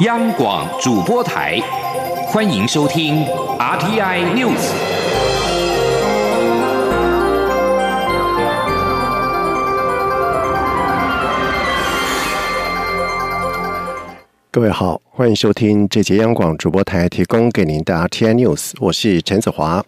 央广主播台，欢迎收听 RTI News。各位好，欢迎收听这节央广主播台提供给您的 RTI News，我是陈子华。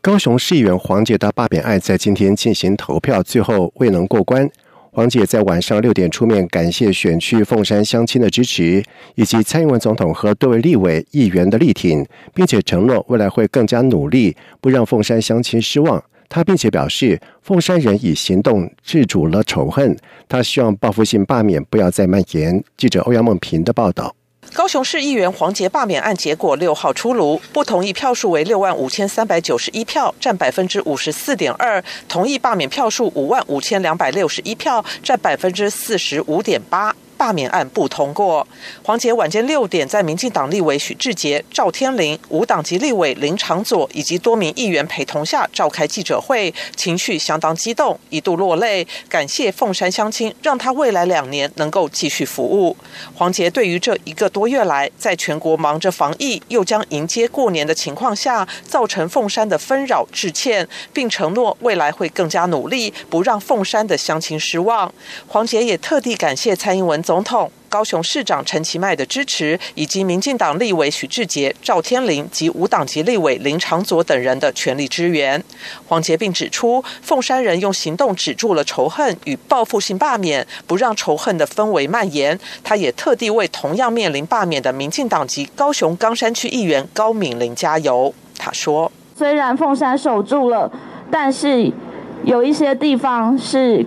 高雄市议员黄杰的罢免案在今天进行投票，最后未能过关。黄姐在晚上六点出面感谢选区凤山乡亲的支持，以及蔡英文总统和多位立委议员的力挺，并且承诺未来会更加努力，不让凤山乡亲失望。他并且表示，凤山人以行动制止了仇恨，他希望报复性罢免不要再蔓延。记者欧阳梦平的报道。高雄市议员黄杰罢免案结果六号出炉，不同意票数为六万五千三百九十一票，占百分之五十四点二；同意罢免票数五万五千两百六十一票，占百分之四十五点八。罢免案不通过。黄杰晚间六点在民进党立委许志杰、赵天麟、无党籍立委林长佐以及多名议员陪同下召开记者会，情绪相当激动，一度落泪，感谢凤山乡亲，让他未来两年能够继续服务。黄杰对于这一个多月来，在全国忙着防疫，又将迎接过年的情况下，造成凤山的纷扰致歉，并承诺未来会更加努力，不让凤山的乡亲失望。黄杰也特地感谢蔡英文总。总统、高雄市长陈其迈的支持，以及民进党立委许志杰、赵天麟及无党籍立委林长佐等人的全力支援。黄杰并指出，凤山人用行动止住了仇恨与报复性罢免，不让仇恨的氛围蔓延。他也特地为同样面临罢免的民进党籍高雄冈山区议员高敏玲加油。他说：“虽然凤山守住了，但是有一些地方是。”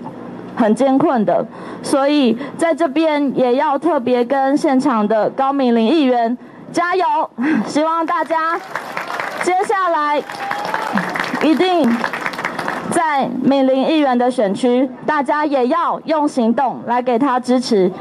很艰困的，所以在这边也要特别跟现场的高敏玲议员加油，希望大家接下来一定在敏玲议员的选区，大家也要用行动来给他支持，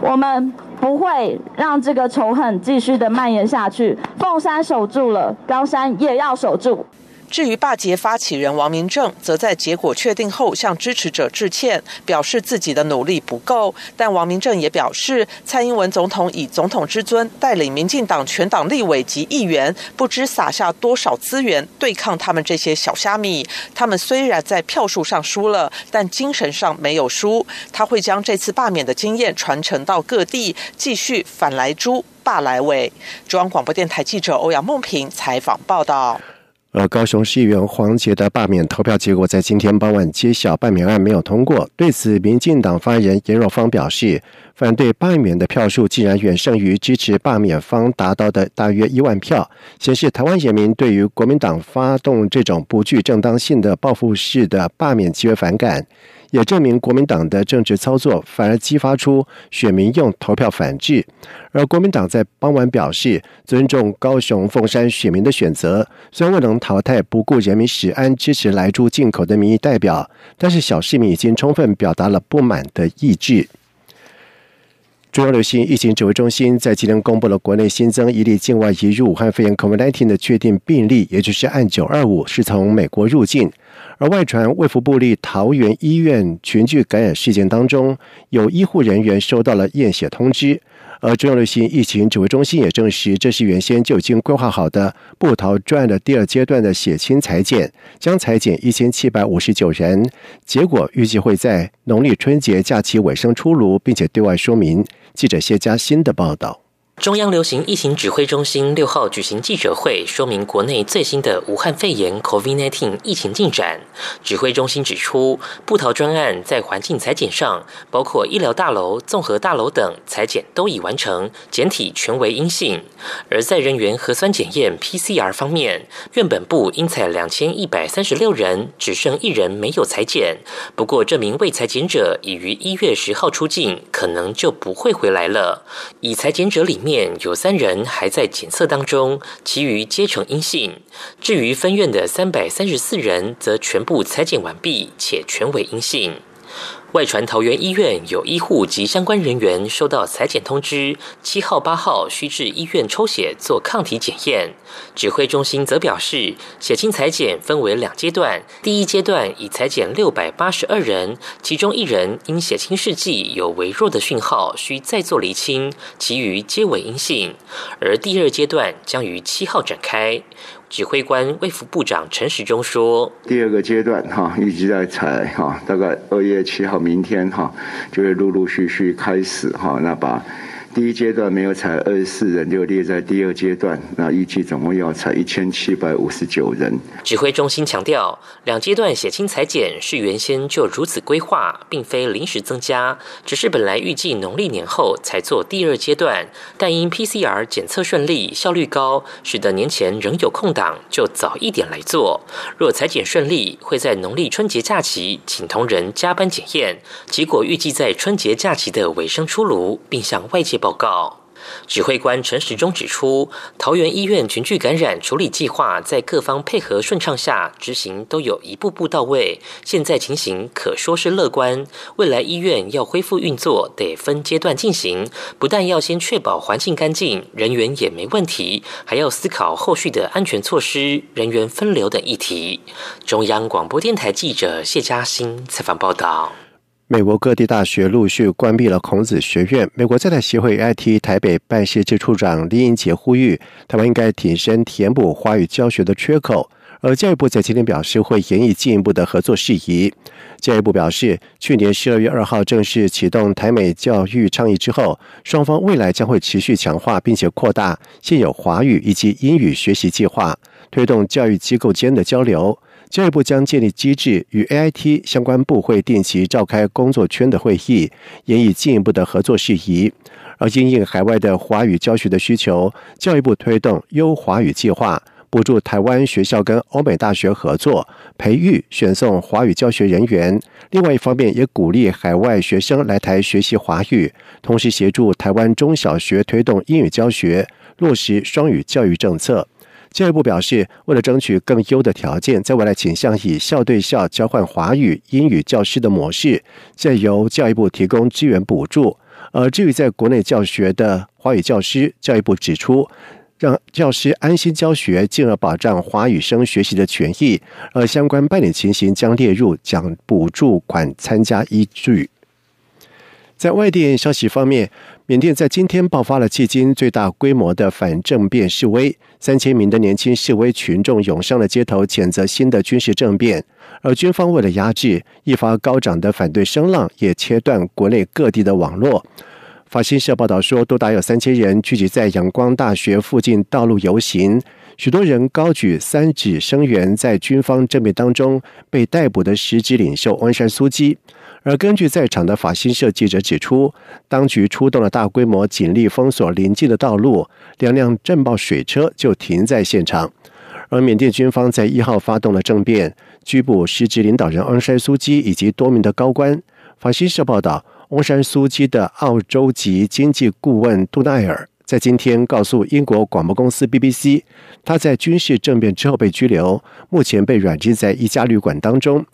我们不会让这个仇恨继续的蔓延下去。凤山守住了，高山也要守住。至于罢捷发起人王明正，则在结果确定后向支持者致歉，表示自己的努力不够。但王明正也表示，蔡英文总统以总统之尊带领民进党全党立委及议员，不知撒下多少资源对抗他们这些小虾米。他们虽然在票数上输了，但精神上没有输。他会将这次罢免的经验传承到各地，继续反来猪罢来伟。中央广播电台记者欧阳梦平采访报道。而高雄市议员黄杰的罢免投票结果在今天傍晚揭晓，罢免案没有通过。对此，民进党发言人严若芳表示，反对罢免的票数竟然远胜于支持罢免方达到的大约一万票，显示台湾人民对于国民党发动这种不具正当性的报复式的罢免极为反感。也证明国民党的政治操作反而激发出选民用投票反制，而国民党在傍晚表示尊重高雄凤山选民的选择，虽然未能淘汰不顾人民食安支持来猪进口的民意代表，但是小市民已经充分表达了不满的意志。中央流行疫情指挥中心在今天公布了国内新增一例境外移入武汉肺炎 COVID-19 的确定病例，也就是案九二五，是从美国入境。而外传卫福部立桃园医院群聚感染事件当中，有医护人员收到了验血通知。而中央流行疫情指挥中心也证实，这是原先就已经规划好的布桃专案的第二阶段的血清裁剪，将裁剪一千七百五十九人，结果预计会在农历春节假期尾声出炉，并且对外说明。记者谢佳欣的报道。中央流行疫情指挥中心六号举行记者会，说明国内最新的武汉肺炎 （COVID-19） 疫情进展。指挥中心指出，布桃专案在环境裁剪上，包括医疗大楼、综合大楼等裁剪都已完成，检体全为阴性。而在人员核酸检验 （PCR） 方面，院本部应采两千一百三十六人，只剩一人没有裁剪。不过，这名未裁剪者已于一月十号出境，可能就不会回来了。已裁剪者里。面有三人还在检测当中，其余皆呈阴性。至于分院的三百三十四人，则全部裁剪完毕且全为阴性。外传桃园医院有医护及相关人员收到裁检通知，七号、八号需至医院抽血做抗体检验。指挥中心则表示，血清裁检分为两阶段，第一阶段已裁检六百八十二人，其中一人因血清试剂有微弱的讯号，需再做厘清，其余皆为阴性。而第二阶段将于七号展开。指挥官卫福部长陈时中说：“第二个阶段哈，预计在采哈，大概二月七号明天哈，就会陆陆续续开始哈，那把。”第一阶段没有采二十四人，就列在第二阶段。那预计总共要采一千七百五十九人。指挥中心强调，两阶段血清裁剪是原先就如此规划，并非临时增加，只是本来预计农历年后才做第二阶段，但因 PCR 检测顺利、效率高，使得年前仍有空档，就早一点来做。若裁剪顺利，会在农历春节假期请同仁加班检验，结果预计在春节假期的尾声出炉，并向外界。报告指挥官陈时中指出，桃园医院群聚感染处理计划在各方配合顺畅下执行，都有一步步到位。现在情形可说是乐观。未来医院要恢复运作，得分阶段进行，不但要先确保环境干净、人员也没问题，还要思考后续的安全措施、人员分流等议题。中央广播电台记者谢嘉欣采访报道。美国各地大学陆续关闭了孔子学院。美国在台协会 IT 台北办事处处长李英杰呼吁，台湾应该挺身填补华语教学的缺口。而教育部在今天表示，会研议进一步的合作事宜。教育部表示，去年十二月二号正式启动台美教育倡议之后，双方未来将会持续强化并且扩大现有华语以及英语学习计划，推动教育机构间的交流。教育部将建立机制，与 AIT 相关部会定期召开工作圈的会议，研议进一步的合作事宜。而因应海外的华语教学的需求，教育部推动优华语计划，补助台湾学校跟欧美大学合作，培育选送华语教学人员。另外一方面，也鼓励海外学生来台学习华语，同时协助台湾中小学推动英语教学，落实双语教育政策。教育部表示，为了争取更优的条件，在未来倾向以校对校交换华语、英语教师的模式，再由教育部提供资源补助。而至于在国内教学的华语教师，教育部指出，让教师安心教学，进而保障华语生学习的权益。而相关办理情形将列入奖补助款参加依据。在外电消息方面，缅甸在今天爆发了迄今最大规模的反政变示威，三千名的年轻示威群众涌上了街头，谴责新的军事政变。而军方为了压制一发高涨的反对声浪，也切断国内各地的网络。法新社报道说，多达有三千人聚集在阳光大学附近道路游行，许多人高举三指声援在军方政变当中被逮捕的实质领袖温山苏基。而根据在场的法新社记者指出，当局出动了大规模警力封锁临近的道路，两辆震爆水车就停在现场。而缅甸军方在一号发动了政变，拘捕实职领导人昂山苏基以及多名的高官。法新社报道，昂山苏基的澳洲籍经济顾问杜奈尔在今天告诉英国广播公司 BBC，他在军事政变之后被拘留，目前被软禁在一家旅馆当中。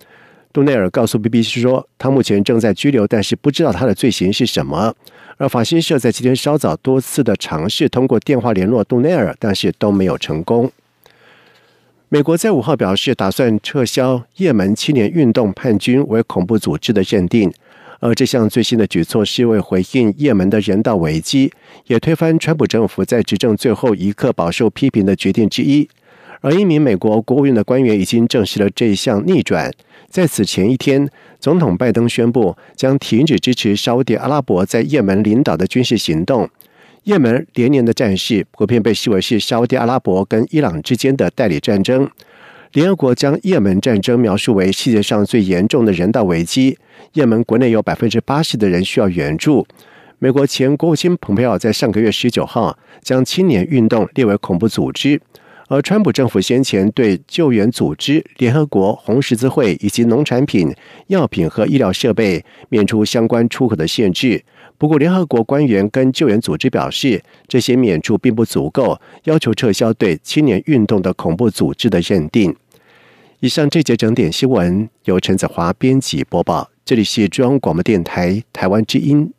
杜内尔告诉 BBC 说，他目前正在拘留，但是不知道他的罪行是什么。而法新社在今天稍早多次的尝试通过电话联络杜内尔，但是都没有成功。美国在五号表示，打算撤销也门青年运动叛军为恐怖组织的认定，而这项最新的举措是为回应也门的人道危机，也推翻川普政府在执政最后一刻饱受批评的决定之一。而一名美国国务院的官员已经证实了这一项逆转。在此前一天，总统拜登宣布将停止支持沙地阿拉伯在也门领导的军事行动。也门连年的战事普遍被视为是沙地阿拉伯跟伊朗之间的代理战争。联合国将也门战争描述为世界上最严重的人道危机。也门国内有百分之八十的人需要援助。美国前国务卿蓬佩奥在上个月十九号将青年运动列为恐怖组织。而川普政府先前对救援组织、联合国、红十字会以及农产品、药品和医疗设备免除相关出口的限制。不过，联合国官员跟救援组织表示，这些免除并不足够，要求撤销对青年运动的恐怖组织的认定。以上这节整点新闻由陈子华编辑播报。这里是中央广播电台台湾之音。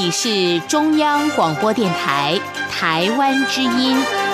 里是中央广播电台台湾之音。